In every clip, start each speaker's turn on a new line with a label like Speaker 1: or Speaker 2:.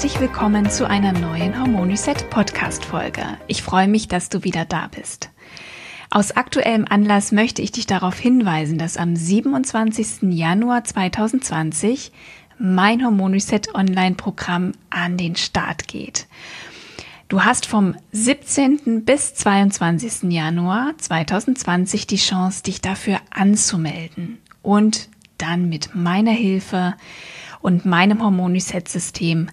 Speaker 1: Herzlich willkommen zu einer neuen Hormoniset Podcast Folge. Ich freue mich, dass du wieder da bist. Aus aktuellem Anlass möchte ich dich darauf hinweisen, dass am 27. Januar 2020 mein Hormoniset Online Programm an den Start geht. Du hast vom 17. bis 22. Januar 2020 die Chance, dich dafür anzumelden und dann mit meiner Hilfe und meinem Hormoniset-System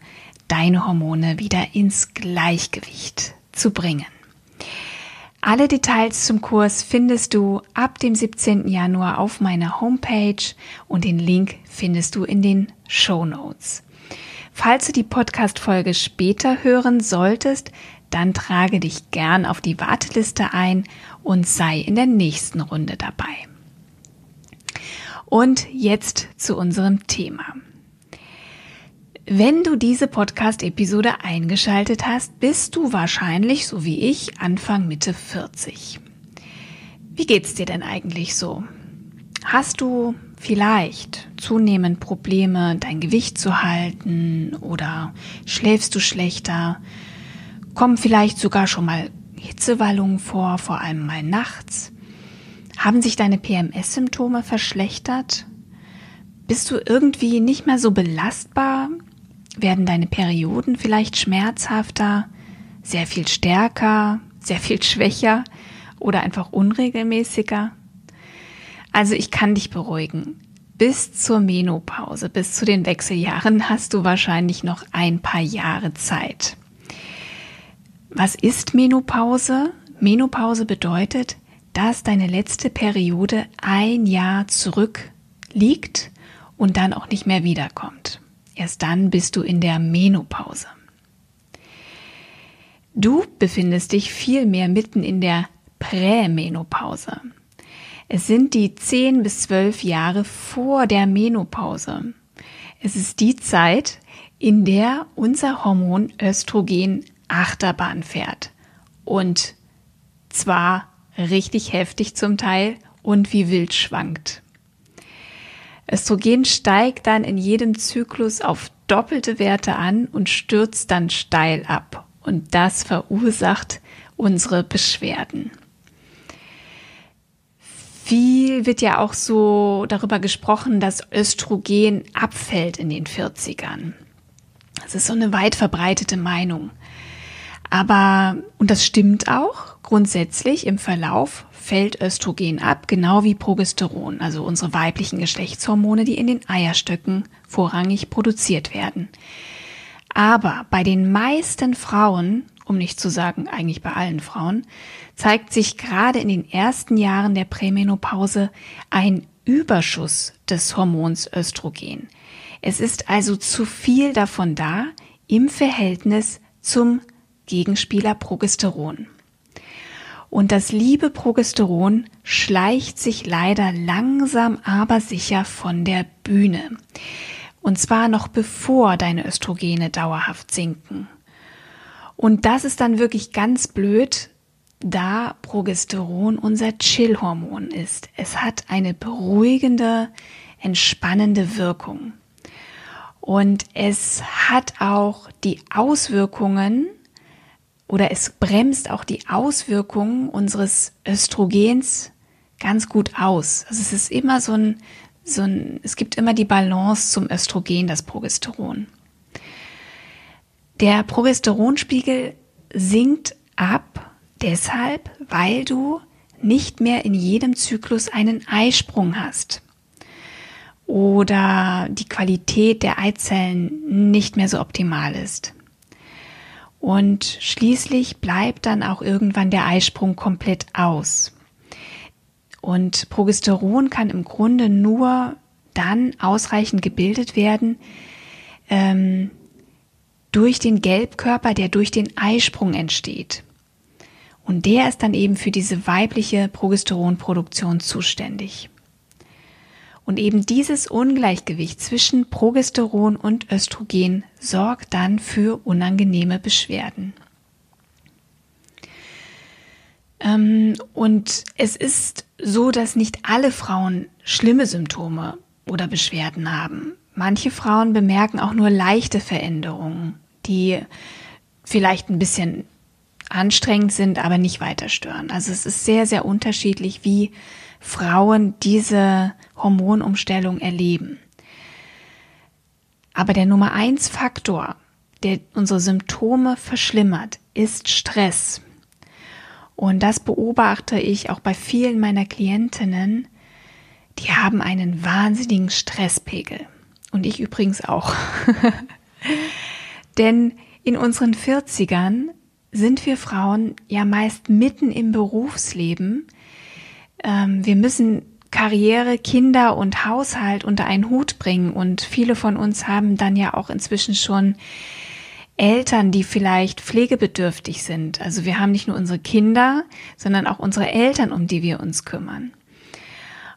Speaker 1: deine Hormone wieder ins Gleichgewicht zu bringen. Alle Details zum Kurs findest du ab dem 17. Januar auf meiner Homepage und den Link findest du in den Show Notes. Falls du die Podcast-Folge später hören solltest, dann trage dich gern auf die Warteliste ein und sei in der nächsten Runde dabei. Und jetzt zu unserem Thema. Wenn du diese Podcast-Episode eingeschaltet hast, bist du wahrscheinlich, so wie ich, Anfang Mitte 40. Wie geht's dir denn eigentlich so? Hast du vielleicht zunehmend Probleme, dein Gewicht zu halten oder schläfst du schlechter? Kommen vielleicht sogar schon mal Hitzewallungen vor, vor allem mal nachts? Haben sich deine PMS-Symptome verschlechtert? Bist du irgendwie nicht mehr so belastbar werden deine Perioden vielleicht schmerzhafter, sehr viel stärker, sehr viel schwächer oder einfach unregelmäßiger? Also ich kann dich beruhigen. Bis zur Menopause, bis zu den Wechseljahren hast du wahrscheinlich noch ein paar Jahre Zeit. Was ist Menopause? Menopause bedeutet, dass deine letzte Periode ein Jahr zurück liegt und dann auch nicht mehr wiederkommt. Erst dann bist du in der Menopause. Du befindest dich vielmehr mitten in der Prämenopause. Es sind die 10 bis 12 Jahre vor der Menopause. Es ist die Zeit, in der unser Hormon Östrogen Achterbahn fährt. Und zwar richtig heftig zum Teil und wie wild schwankt. Östrogen steigt dann in jedem Zyklus auf doppelte Werte an und stürzt dann steil ab. Und das verursacht unsere Beschwerden. Viel wird ja auch so darüber gesprochen, dass Östrogen abfällt in den 40ern. Das ist so eine weit verbreitete Meinung. Aber, und das stimmt auch, grundsätzlich im Verlauf fällt Östrogen ab, genau wie Progesteron, also unsere weiblichen Geschlechtshormone, die in den Eierstöcken vorrangig produziert werden. Aber bei den meisten Frauen, um nicht zu sagen eigentlich bei allen Frauen, zeigt sich gerade in den ersten Jahren der Prämenopause ein Überschuss des Hormons Östrogen. Es ist also zu viel davon da im Verhältnis zum Gegenspieler Progesteron. Und das liebe Progesteron schleicht sich leider langsam aber sicher von der Bühne. Und zwar noch bevor deine Östrogene dauerhaft sinken. Und das ist dann wirklich ganz blöd, da Progesteron unser Chillhormon ist. Es hat eine beruhigende, entspannende Wirkung. Und es hat auch die Auswirkungen oder es bremst auch die Auswirkungen unseres Östrogens ganz gut aus. Also es ist immer so ein, so ein, es gibt immer die Balance zum Östrogen, das Progesteron. Der Progesteronspiegel sinkt ab deshalb, weil du nicht mehr in jedem Zyklus einen Eisprung hast oder die Qualität der Eizellen nicht mehr so optimal ist. Und schließlich bleibt dann auch irgendwann der Eisprung komplett aus. Und Progesteron kann im Grunde nur dann ausreichend gebildet werden, ähm, durch den Gelbkörper, der durch den Eisprung entsteht. Und der ist dann eben für diese weibliche Progesteronproduktion zuständig. Und eben dieses Ungleichgewicht zwischen Progesteron und Östrogen sorgt dann für unangenehme Beschwerden. Ähm, und es ist so, dass nicht alle Frauen schlimme Symptome oder Beschwerden haben. Manche Frauen bemerken auch nur leichte Veränderungen, die vielleicht ein bisschen anstrengend sind, aber nicht weiter stören. Also es ist sehr, sehr unterschiedlich, wie Frauen diese Hormonumstellung erleben. Aber der Nummer eins Faktor, der unsere Symptome verschlimmert, ist Stress. Und das beobachte ich auch bei vielen meiner Klientinnen, die haben einen wahnsinnigen Stresspegel. Und ich übrigens auch. Denn in unseren 40ern sind wir Frauen ja meist mitten im Berufsleben. Ähm, wir müssen Karriere, Kinder und Haushalt unter einen Hut bringen und viele von uns haben dann ja auch inzwischen schon Eltern, die vielleicht pflegebedürftig sind. Also wir haben nicht nur unsere Kinder, sondern auch unsere Eltern, um die wir uns kümmern.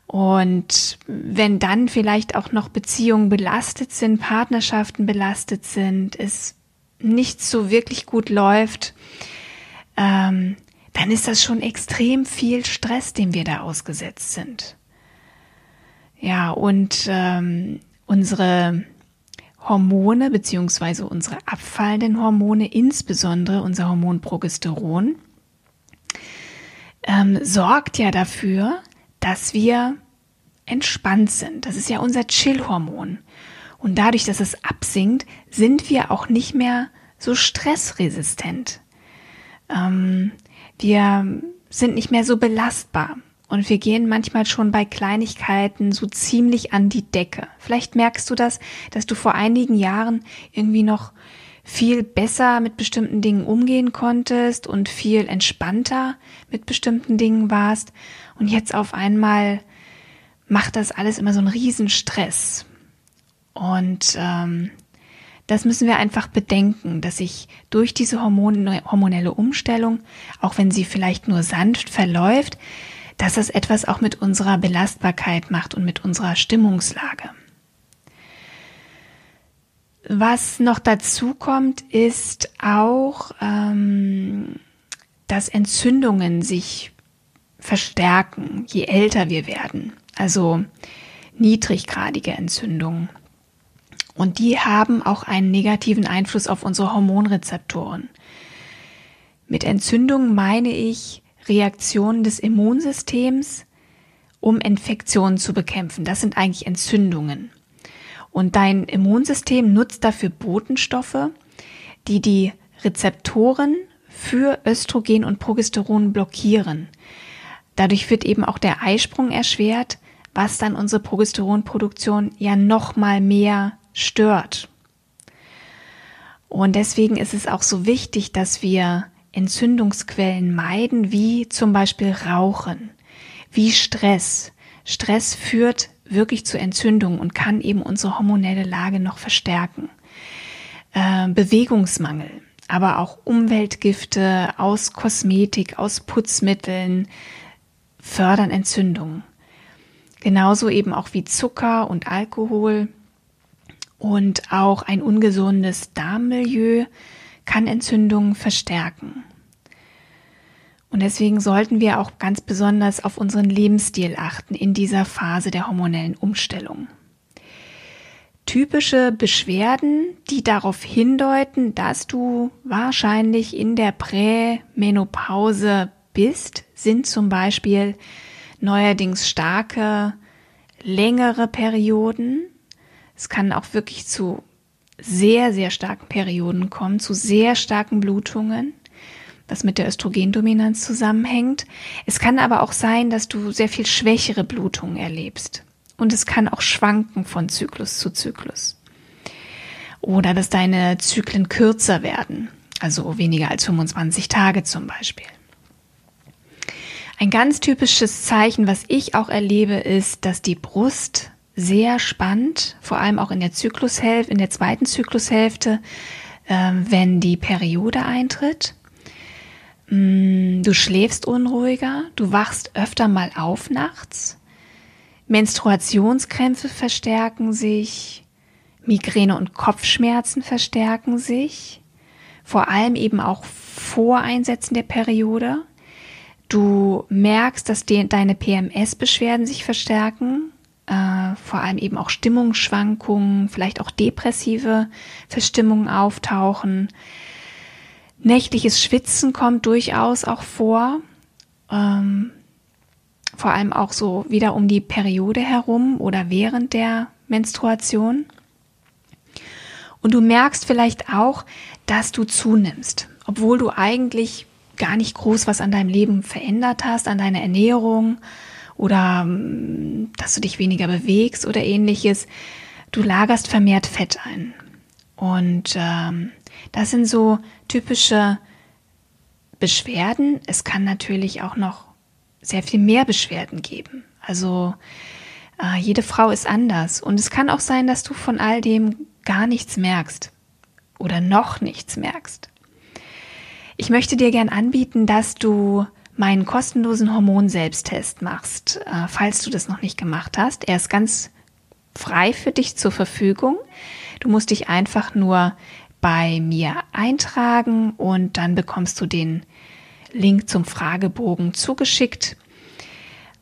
Speaker 1: Und wenn dann vielleicht auch noch Beziehungen belastet sind, Partnerschaften belastet sind, es nicht so wirklich gut läuft, ähm, dann ist das schon extrem viel Stress, dem wir da ausgesetzt sind. Ja, und ähm, unsere Hormone beziehungsweise unsere abfallenden Hormone, insbesondere unser Hormon Progesteron, ähm, sorgt ja dafür, dass wir entspannt sind. Das ist ja unser Chill-Hormon. Und dadurch, dass es absinkt, sind wir auch nicht mehr so stressresistent. Ähm, wir sind nicht mehr so belastbar. Und wir gehen manchmal schon bei Kleinigkeiten so ziemlich an die Decke. Vielleicht merkst du das, dass du vor einigen Jahren irgendwie noch viel besser mit bestimmten Dingen umgehen konntest und viel entspannter mit bestimmten Dingen warst. Und jetzt auf einmal macht das alles immer so einen Riesenstress. Und ähm, das müssen wir einfach bedenken, dass sich durch diese Hormon hormonelle Umstellung, auch wenn sie vielleicht nur sanft verläuft, dass das etwas auch mit unserer Belastbarkeit macht und mit unserer Stimmungslage. Was noch dazu kommt, ist auch, ähm, dass Entzündungen sich verstärken, je älter wir werden. Also niedriggradige Entzündungen. Und die haben auch einen negativen Einfluss auf unsere Hormonrezeptoren. Mit Entzündungen meine ich Reaktionen des Immunsystems, um Infektionen zu bekämpfen. Das sind eigentlich Entzündungen. Und dein Immunsystem nutzt dafür Botenstoffe, die die Rezeptoren für Östrogen und Progesteron blockieren. Dadurch wird eben auch der Eisprung erschwert, was dann unsere Progesteronproduktion ja noch mal mehr stört. Und deswegen ist es auch so wichtig, dass wir Entzündungsquellen meiden, wie zum Beispiel Rauchen, wie Stress. Stress führt wirklich zu Entzündungen und kann eben unsere hormonelle Lage noch verstärken. Äh, Bewegungsmangel, aber auch Umweltgifte aus Kosmetik, aus Putzmitteln fördern Entzündungen. Genauso eben auch wie Zucker und Alkohol und auch ein ungesundes Darmmilieu kann Entzündungen verstärken. Und deswegen sollten wir auch ganz besonders auf unseren Lebensstil achten in dieser Phase der hormonellen Umstellung. Typische Beschwerden, die darauf hindeuten, dass du wahrscheinlich in der Prämenopause bist, sind zum Beispiel neuerdings starke, längere Perioden. Es kann auch wirklich zu sehr, sehr starken Perioden kommen, zu sehr starken Blutungen, was mit der Östrogendominanz zusammenhängt. Es kann aber auch sein, dass du sehr viel schwächere Blutungen erlebst. Und es kann auch schwanken von Zyklus zu Zyklus. Oder dass deine Zyklen kürzer werden, also weniger als 25 Tage zum Beispiel. Ein ganz typisches Zeichen, was ich auch erlebe, ist, dass die Brust sehr spannend, vor allem auch in der Zyklushälfte, in der zweiten Zyklushälfte, äh, wenn die Periode eintritt. Mm, du schläfst unruhiger, du wachst öfter mal auf nachts. Menstruationskrämpfe verstärken sich, Migräne und Kopfschmerzen verstärken sich, vor allem eben auch vor Einsetzen der Periode. Du merkst, dass deine PMS-Beschwerden sich verstärken, äh, vor allem eben auch Stimmungsschwankungen, vielleicht auch depressive Verstimmungen auftauchen. Nächtliches Schwitzen kommt durchaus auch vor, ähm, vor allem auch so wieder um die Periode herum oder während der Menstruation. Und du merkst vielleicht auch, dass du zunimmst, obwohl du eigentlich gar nicht groß was an deinem Leben verändert hast, an deiner Ernährung oder mm, dass du dich weniger bewegst oder ähnliches. Du lagerst vermehrt Fett ein. Und ähm, das sind so typische Beschwerden. Es kann natürlich auch noch sehr viel mehr Beschwerden geben. Also äh, jede Frau ist anders. Und es kann auch sein, dass du von all dem gar nichts merkst oder noch nichts merkst. Ich möchte dir gern anbieten, dass du meinen kostenlosen Hormonselbsttest machst, äh, falls du das noch nicht gemacht hast. Er ist ganz frei für dich zur Verfügung. Du musst dich einfach nur bei mir eintragen und dann bekommst du den Link zum Fragebogen zugeschickt.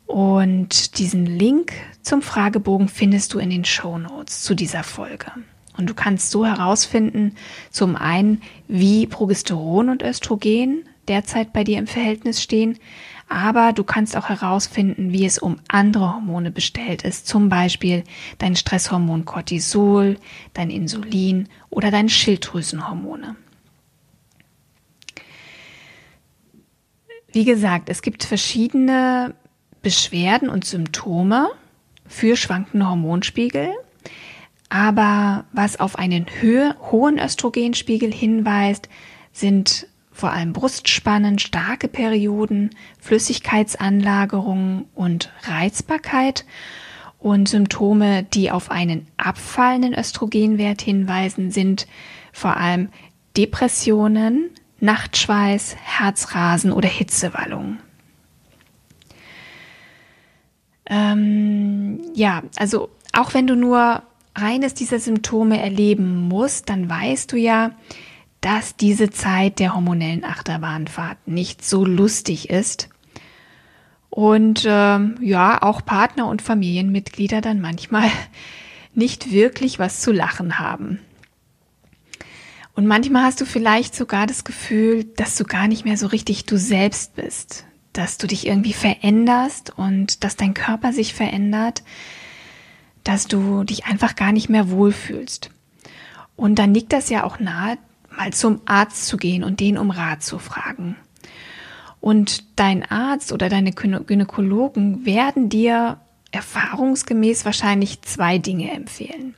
Speaker 1: Und diesen Link zum Fragebogen findest du in den Show Notes zu dieser Folge. Und du kannst so herausfinden, zum einen, wie Progesteron und Östrogen derzeit bei dir im Verhältnis stehen, aber du kannst auch herausfinden, wie es um andere Hormone bestellt ist, zum Beispiel dein Stresshormon Cortisol, dein Insulin oder deine Schilddrüsenhormone. Wie gesagt, es gibt verschiedene Beschwerden und Symptome für schwankende Hormonspiegel. Aber was auf einen hohen Östrogenspiegel hinweist, sind vor allem Brustspannen, starke Perioden, Flüssigkeitsanlagerungen und Reizbarkeit. Und Symptome, die auf einen abfallenden Östrogenwert hinweisen, sind vor allem Depressionen, Nachtschweiß, Herzrasen oder Hitzewallungen. Ähm, ja, also auch wenn du nur eines dieser Symptome erleben musst, dann weißt du ja, dass diese Zeit der hormonellen Achterbahnfahrt nicht so lustig ist. Und ähm, ja, auch Partner und Familienmitglieder dann manchmal nicht wirklich was zu lachen haben. Und manchmal hast du vielleicht sogar das Gefühl, dass du gar nicht mehr so richtig du selbst bist, dass du dich irgendwie veränderst und dass dein Körper sich verändert, dass du dich einfach gar nicht mehr wohlfühlst. Und dann liegt das ja auch nahe, mal zum Arzt zu gehen und den um Rat zu fragen. Und dein Arzt oder deine Gynäkologen werden dir erfahrungsgemäß wahrscheinlich zwei Dinge empfehlen.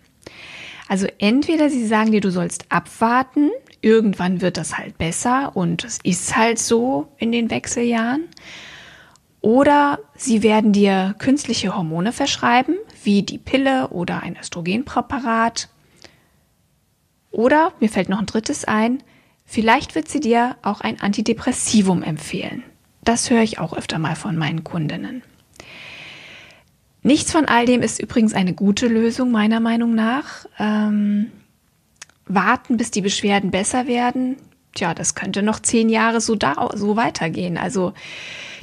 Speaker 1: Also entweder sie sagen dir, du sollst abwarten, irgendwann wird das halt besser und es ist halt so in den Wechseljahren. Oder sie werden dir künstliche Hormone verschreiben, wie die Pille oder ein Östrogenpräparat. Oder, mir fällt noch ein drittes ein, vielleicht wird sie dir auch ein Antidepressivum empfehlen. Das höre ich auch öfter mal von meinen Kundinnen. Nichts von all dem ist übrigens eine gute Lösung, meiner Meinung nach. Ähm, warten, bis die Beschwerden besser werden, tja, das könnte noch zehn Jahre so, da, so weitergehen. Also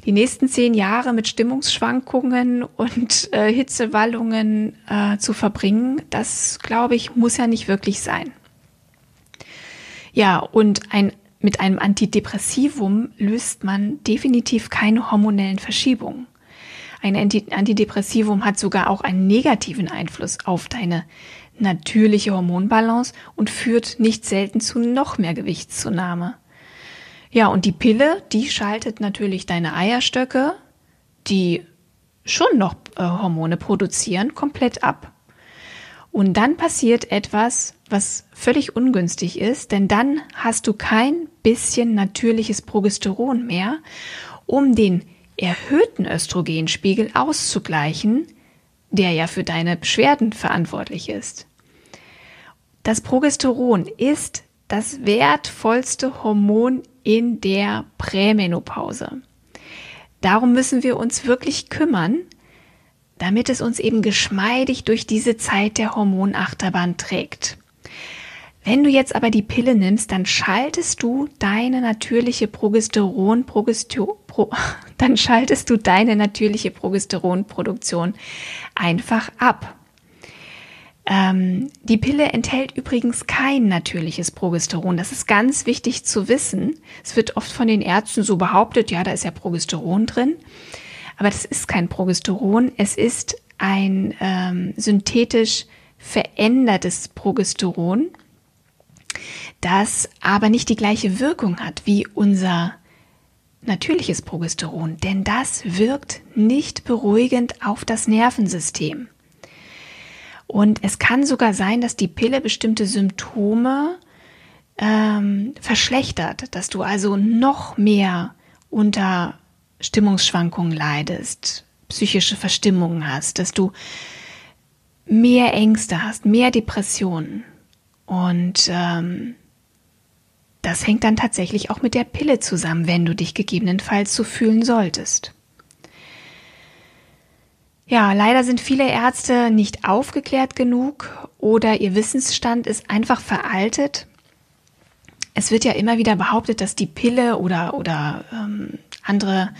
Speaker 1: die nächsten zehn Jahre mit Stimmungsschwankungen und äh, Hitzewallungen äh, zu verbringen, das glaube ich, muss ja nicht wirklich sein. Ja, und ein, mit einem Antidepressivum löst man definitiv keine hormonellen Verschiebungen. Ein Antidepressivum hat sogar auch einen negativen Einfluss auf deine natürliche Hormonbalance und führt nicht selten zu noch mehr Gewichtszunahme. Ja, und die Pille, die schaltet natürlich deine Eierstöcke, die schon noch äh, Hormone produzieren, komplett ab. Und dann passiert etwas, was völlig ungünstig ist, denn dann hast du kein bisschen natürliches Progesteron mehr, um den erhöhten Östrogenspiegel auszugleichen, der ja für deine Beschwerden verantwortlich ist. Das Progesteron ist das wertvollste Hormon in der Prämenopause. Darum müssen wir uns wirklich kümmern, damit es uns eben geschmeidig durch diese Zeit der Hormonachterbahn trägt. Wenn du jetzt aber die Pille nimmst, dann schaltest du deine natürliche Progesteron, Progestero, Pro, dann schaltest du deine natürliche Progesteronproduktion einfach ab. Ähm, die Pille enthält übrigens kein natürliches Progesteron. Das ist ganz wichtig zu wissen. Es wird oft von den Ärzten so behauptet, ja, da ist ja Progesteron drin. Aber das ist kein Progesteron. Es ist ein ähm, synthetisch verändertes Progesteron, das aber nicht die gleiche Wirkung hat wie unser natürliches Progesteron, denn das wirkt nicht beruhigend auf das Nervensystem. Und es kann sogar sein, dass die Pille bestimmte Symptome ähm, verschlechtert, dass du also noch mehr unter Stimmungsschwankungen leidest, psychische Verstimmungen hast, dass du mehr Ängste hast, mehr Depressionen. Und ähm, das hängt dann tatsächlich auch mit der Pille zusammen, wenn du dich gegebenenfalls so fühlen solltest. Ja, leider sind viele Ärzte nicht aufgeklärt genug oder ihr Wissensstand ist einfach veraltet. Es wird ja immer wieder behauptet, dass die Pille oder, oder ähm, andere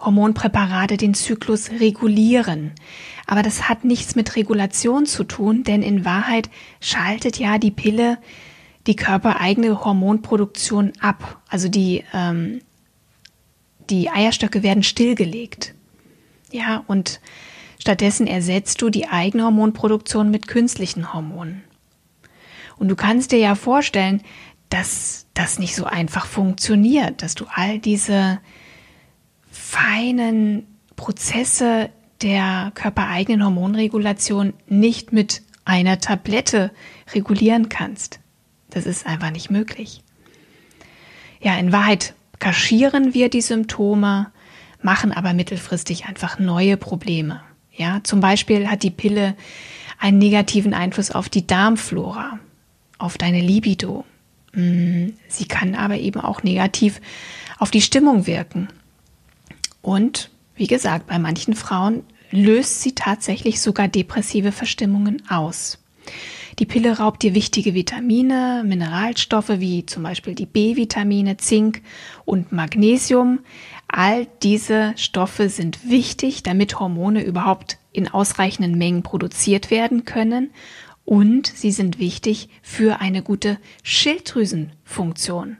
Speaker 1: Hormonpräparate den Zyklus regulieren. Aber das hat nichts mit Regulation zu tun, denn in Wahrheit schaltet ja die Pille die körpereigene Hormonproduktion ab. Also die, ähm, die Eierstöcke werden stillgelegt. Ja, und Stattdessen ersetzt du die eigene Hormonproduktion mit künstlichen Hormonen. Und du kannst dir ja vorstellen, dass das nicht so einfach funktioniert, dass du all diese feinen Prozesse der körpereigenen Hormonregulation nicht mit einer Tablette regulieren kannst. Das ist einfach nicht möglich. Ja, in Wahrheit kaschieren wir die Symptome, machen aber mittelfristig einfach neue Probleme. Ja, zum Beispiel hat die Pille einen negativen Einfluss auf die Darmflora, auf deine Libido. Mm, sie kann aber eben auch negativ auf die Stimmung wirken. Und wie gesagt, bei manchen Frauen löst sie tatsächlich sogar depressive Verstimmungen aus. Die Pille raubt dir wichtige Vitamine, Mineralstoffe wie zum Beispiel die B-Vitamine, Zink und Magnesium, All diese Stoffe sind wichtig, damit Hormone überhaupt in ausreichenden Mengen produziert werden können und sie sind wichtig für eine gute Schilddrüsenfunktion.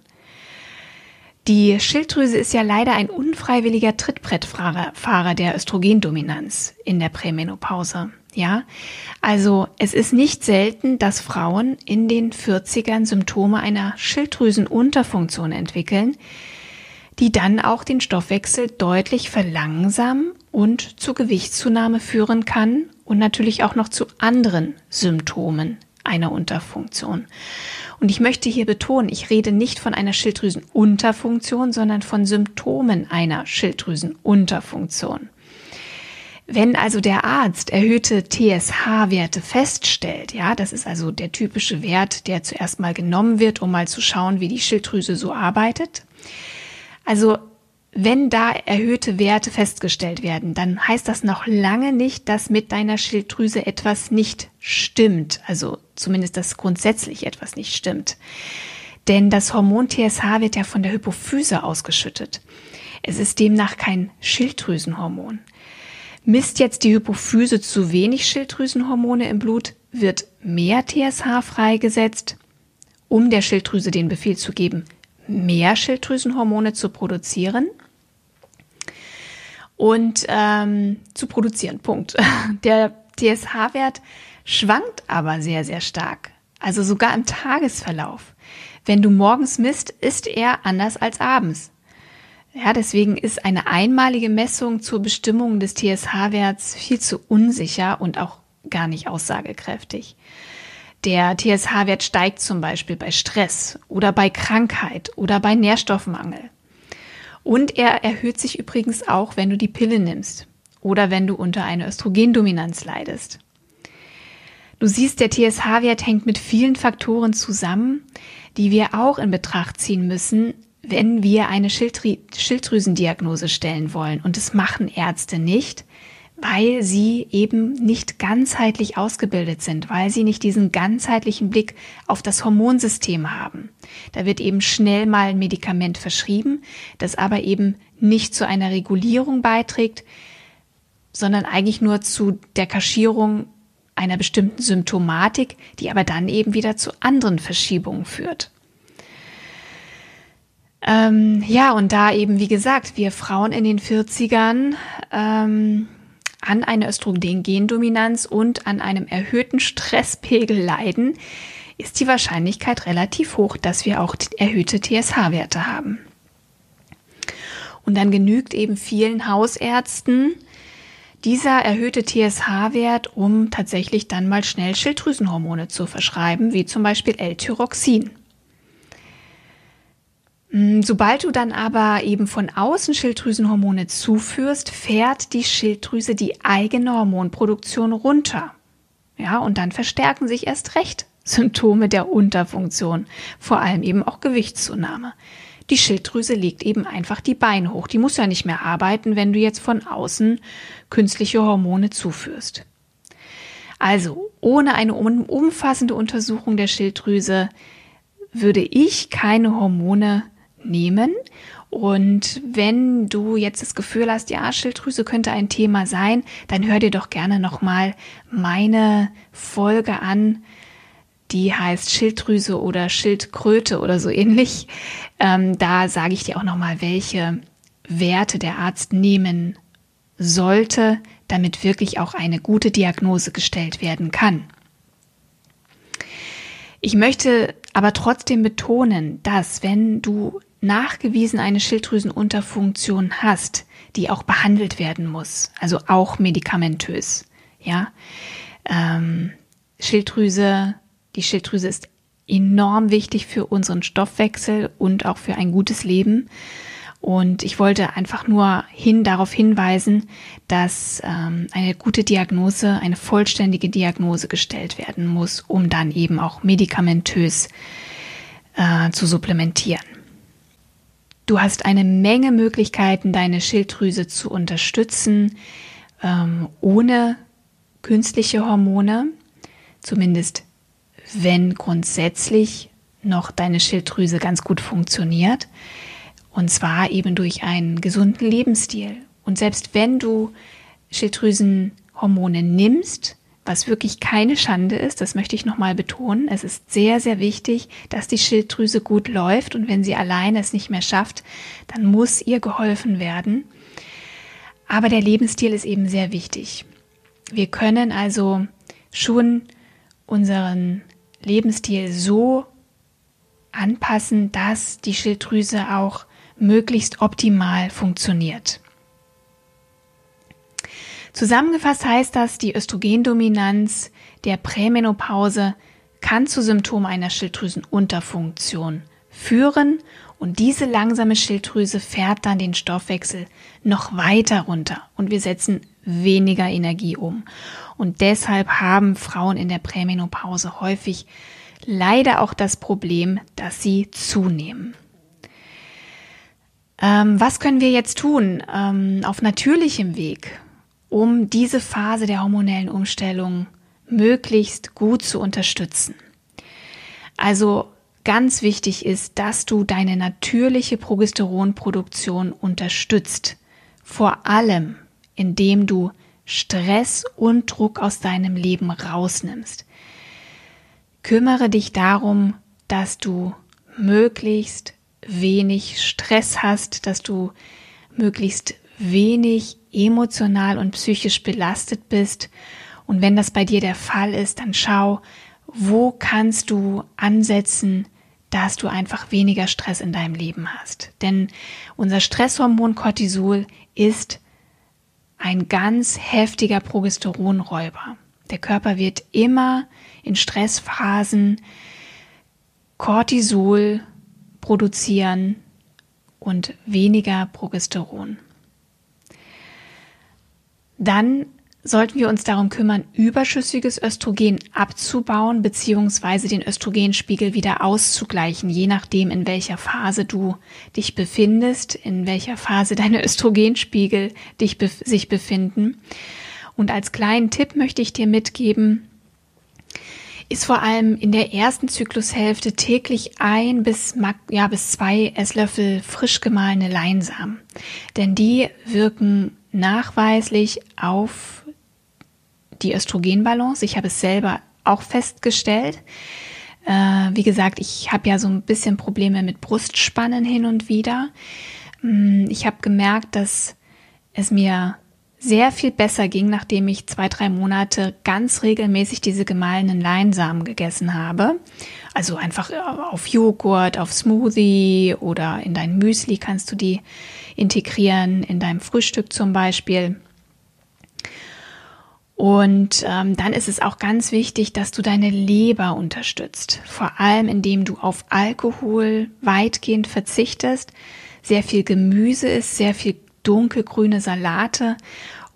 Speaker 1: Die Schilddrüse ist ja leider ein unfreiwilliger Trittbrettfahrer der Östrogendominanz in der Prämenopause. Ja, also es ist nicht selten, dass Frauen in den 40ern Symptome einer Schilddrüsenunterfunktion entwickeln, die dann auch den Stoffwechsel deutlich verlangsamen und zu Gewichtszunahme führen kann und natürlich auch noch zu anderen Symptomen einer Unterfunktion. Und ich möchte hier betonen, ich rede nicht von einer Schilddrüsenunterfunktion, sondern von Symptomen einer Schilddrüsenunterfunktion. Wenn also der Arzt erhöhte TSH-Werte feststellt, ja, das ist also der typische Wert, der zuerst mal genommen wird, um mal zu schauen, wie die Schilddrüse so arbeitet, also wenn da erhöhte Werte festgestellt werden, dann heißt das noch lange nicht, dass mit deiner Schilddrüse etwas nicht stimmt. Also zumindest, dass grundsätzlich etwas nicht stimmt. Denn das Hormon TSH wird ja von der Hypophyse ausgeschüttet. Es ist demnach kein Schilddrüsenhormon. Misst jetzt die Hypophyse zu wenig Schilddrüsenhormone im Blut, wird mehr TSH freigesetzt, um der Schilddrüse den Befehl zu geben, mehr Schilddrüsenhormone zu produzieren und ähm, zu produzieren. Punkt. Der TSH-Wert schwankt aber sehr, sehr stark. Also sogar im Tagesverlauf. Wenn du morgens misst, ist er anders als abends. Ja, deswegen ist eine einmalige Messung zur Bestimmung des TSH-Werts viel zu unsicher und auch gar nicht aussagekräftig. Der TSH-Wert steigt zum Beispiel bei Stress oder bei Krankheit oder bei Nährstoffmangel. Und er erhöht sich übrigens auch, wenn du die Pille nimmst oder wenn du unter einer Östrogendominanz leidest. Du siehst, der TSH-Wert hängt mit vielen Faktoren zusammen, die wir auch in Betracht ziehen müssen, wenn wir eine Schilddrü Schilddrüsendiagnose stellen wollen. Und das machen Ärzte nicht, weil sie eben nicht ganzheitlich ausgebildet sind, weil sie nicht diesen ganzheitlichen Blick auf das Hormonsystem haben. Da wird eben schnell mal ein Medikament verschrieben, das aber eben nicht zu einer Regulierung beiträgt, sondern eigentlich nur zu der Kaschierung einer bestimmten Symptomatik, die aber dann eben wieder zu anderen Verschiebungen führt. Ähm, ja, und da eben, wie gesagt, wir Frauen in den 40ern ähm, an einer Östrogendominanz und an einem erhöhten Stresspegel leiden, ist die Wahrscheinlichkeit relativ hoch, dass wir auch erhöhte TSH-Werte haben. Und dann genügt eben vielen Hausärzten dieser erhöhte TSH-Wert, um tatsächlich dann mal schnell Schilddrüsenhormone zu verschreiben, wie zum Beispiel L-Tyroxin. Hm, sobald du dann aber eben von außen Schilddrüsenhormone zuführst, fährt die Schilddrüse die eigene Hormonproduktion runter. Ja, und dann verstärken sich erst recht Symptome der Unterfunktion, vor allem eben auch Gewichtszunahme. Die Schilddrüse legt eben einfach die Beine hoch. Die muss ja nicht mehr arbeiten, wenn du jetzt von außen künstliche Hormone zuführst. Also, ohne eine umfassende Untersuchung der Schilddrüse würde ich keine Hormone nehmen. Und wenn du jetzt das Gefühl hast, ja, Schilddrüse könnte ein Thema sein, dann hör dir doch gerne nochmal meine Folge an. Die heißt Schilddrüse oder Schildkröte oder so ähnlich. Ähm, da sage ich dir auch nochmal, welche Werte der Arzt nehmen sollte, damit wirklich auch eine gute Diagnose gestellt werden kann. Ich möchte aber trotzdem betonen, dass wenn du nachgewiesen eine Schilddrüsenunterfunktion hast, die auch behandelt werden muss, also auch medikamentös, ja, ähm, Schilddrüse, die Schilddrüse ist enorm wichtig für unseren Stoffwechsel und auch für ein gutes Leben. Und ich wollte einfach nur hin darauf hinweisen, dass ähm, eine gute Diagnose, eine vollständige Diagnose gestellt werden muss, um dann eben auch medikamentös äh, zu supplementieren. Du hast eine Menge Möglichkeiten, deine Schilddrüse zu unterstützen, ähm, ohne künstliche Hormone, zumindest wenn grundsätzlich noch deine Schilddrüse ganz gut funktioniert. Und zwar eben durch einen gesunden Lebensstil. Und selbst wenn du Schilddrüsenhormone nimmst, was wirklich keine Schande ist, das möchte ich nochmal betonen. Es ist sehr, sehr wichtig, dass die Schilddrüse gut läuft und wenn sie alleine es nicht mehr schafft, dann muss ihr geholfen werden. Aber der Lebensstil ist eben sehr wichtig. Wir können also schon unseren Lebensstil so anpassen, dass die Schilddrüse auch möglichst optimal funktioniert. Zusammengefasst heißt das, die Östrogendominanz der Prämenopause kann zu Symptomen einer Schilddrüsenunterfunktion führen und diese langsame Schilddrüse fährt dann den Stoffwechsel noch weiter runter und wir setzen weniger Energie um. Und deshalb haben Frauen in der Prämenopause häufig leider auch das Problem, dass sie zunehmen. Ähm, was können wir jetzt tun ähm, auf natürlichem Weg? Um diese Phase der hormonellen Umstellung möglichst gut zu unterstützen. Also ganz wichtig ist, dass du deine natürliche Progesteronproduktion unterstützt. Vor allem, indem du Stress und Druck aus deinem Leben rausnimmst. Kümmere dich darum, dass du möglichst wenig Stress hast, dass du möglichst wenig emotional und psychisch belastet bist. Und wenn das bei dir der Fall ist, dann schau, wo kannst du ansetzen, dass du einfach weniger Stress in deinem Leben hast. Denn unser Stresshormon Cortisol ist ein ganz heftiger Progesteronräuber. Der Körper wird immer in Stressphasen Cortisol produzieren und weniger Progesteron. Dann sollten wir uns darum kümmern, überschüssiges Östrogen abzubauen bzw. den Östrogenspiegel wieder auszugleichen, je nachdem, in welcher Phase du dich befindest, in welcher Phase deine Östrogenspiegel dich bef sich befinden. Und als kleinen Tipp möchte ich dir mitgeben, ist vor allem in der ersten Zyklushälfte täglich ein bis, ja, bis zwei Esslöffel frisch gemahlene Leinsamen. Denn die wirken nachweislich auf die Östrogenbalance. Ich habe es selber auch festgestellt. Äh, wie gesagt, ich habe ja so ein bisschen Probleme mit Brustspannen hin und wieder. Mm, ich habe gemerkt, dass es mir sehr viel besser ging, nachdem ich zwei, drei Monate ganz regelmäßig diese gemahlenen Leinsamen gegessen habe. Also einfach auf Joghurt, auf Smoothie oder in dein Müsli kannst du die integrieren, in deinem Frühstück zum Beispiel. Und ähm, dann ist es auch ganz wichtig, dass du deine Leber unterstützt. Vor allem, indem du auf Alkohol weitgehend verzichtest, sehr viel Gemüse isst, sehr viel dunkelgrüne Salate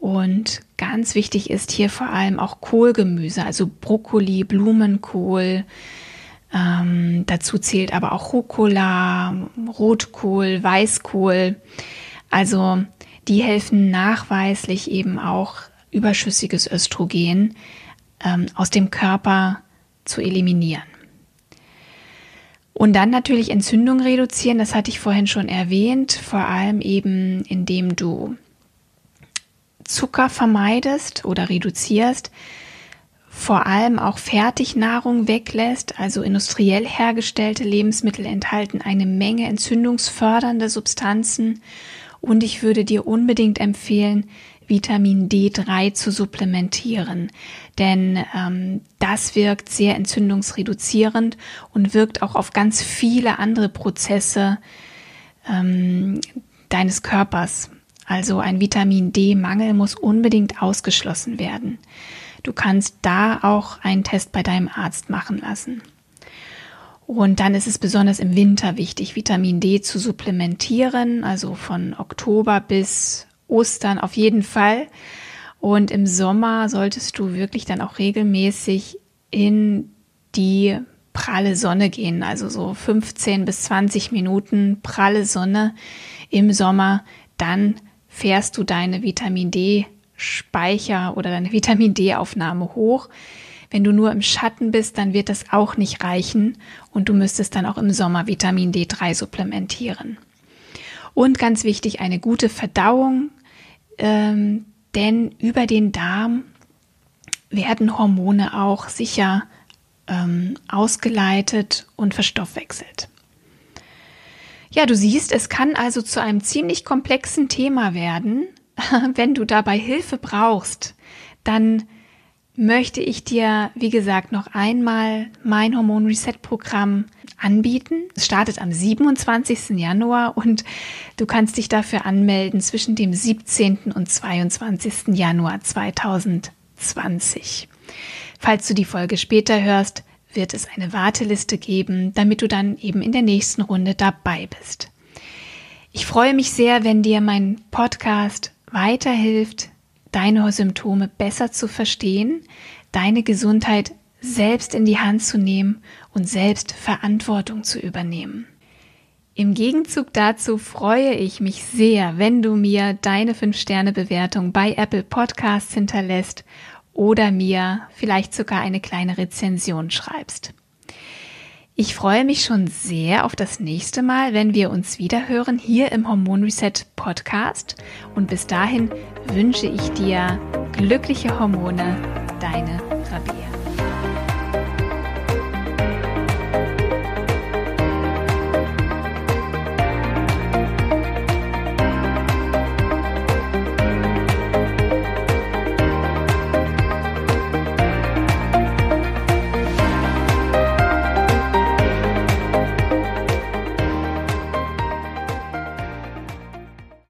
Speaker 1: und ganz wichtig ist hier vor allem auch Kohlgemüse, also Brokkoli, Blumenkohl. Ähm, dazu zählt aber auch Rucola, Rotkohl, Weißkohl. Also die helfen nachweislich eben auch überschüssiges Östrogen ähm, aus dem Körper zu eliminieren. Und dann natürlich Entzündung reduzieren, das hatte ich vorhin schon erwähnt, vor allem eben indem du Zucker vermeidest oder reduzierst, vor allem auch Fertignahrung weglässt, also industriell hergestellte Lebensmittel enthalten eine Menge entzündungsfördernde Substanzen und ich würde dir unbedingt empfehlen, Vitamin D3 zu supplementieren, denn ähm, das wirkt sehr entzündungsreduzierend und wirkt auch auf ganz viele andere Prozesse ähm, deines Körpers. Also ein Vitamin D-Mangel muss unbedingt ausgeschlossen werden. Du kannst da auch einen Test bei deinem Arzt machen lassen. Und dann ist es besonders im Winter wichtig, Vitamin D zu supplementieren, also von Oktober bis Ostern auf jeden Fall. Und im Sommer solltest du wirklich dann auch regelmäßig in die pralle Sonne gehen, also so 15 bis 20 Minuten pralle Sonne im Sommer, dann fährst du deine Vitamin D Speicher oder deine Vitamin D Aufnahme hoch. Wenn du nur im Schatten bist, dann wird das auch nicht reichen und du müsstest dann auch im Sommer Vitamin D3 supplementieren. Und ganz wichtig, eine gute Verdauung, ähm, denn über den Darm werden Hormone auch sicher ähm, ausgeleitet und verstoffwechselt. Ja, du siehst, es kann also zu einem ziemlich komplexen Thema werden. Wenn du dabei Hilfe brauchst, dann möchte ich dir, wie gesagt, noch einmal mein Hormon Reset Programm anbieten. Es startet am 27. Januar und du kannst dich dafür anmelden zwischen dem 17. und 22. Januar 2020. Falls du die Folge später hörst, wird es eine Warteliste geben, damit du dann eben in der nächsten Runde dabei bist. Ich freue mich sehr, wenn dir mein Podcast weiterhilft, deine Symptome besser zu verstehen, deine Gesundheit selbst in die Hand zu nehmen und selbst Verantwortung zu übernehmen. Im Gegenzug dazu freue ich mich sehr, wenn du mir deine 5-Sterne-Bewertung bei Apple Podcasts hinterlässt oder mir vielleicht sogar eine kleine Rezension schreibst. Ich freue mich schon sehr auf das nächste Mal, wenn wir uns wieder hören hier im Hormon Reset Podcast. Und bis dahin wünsche ich dir glückliche Hormone, deine Rabea.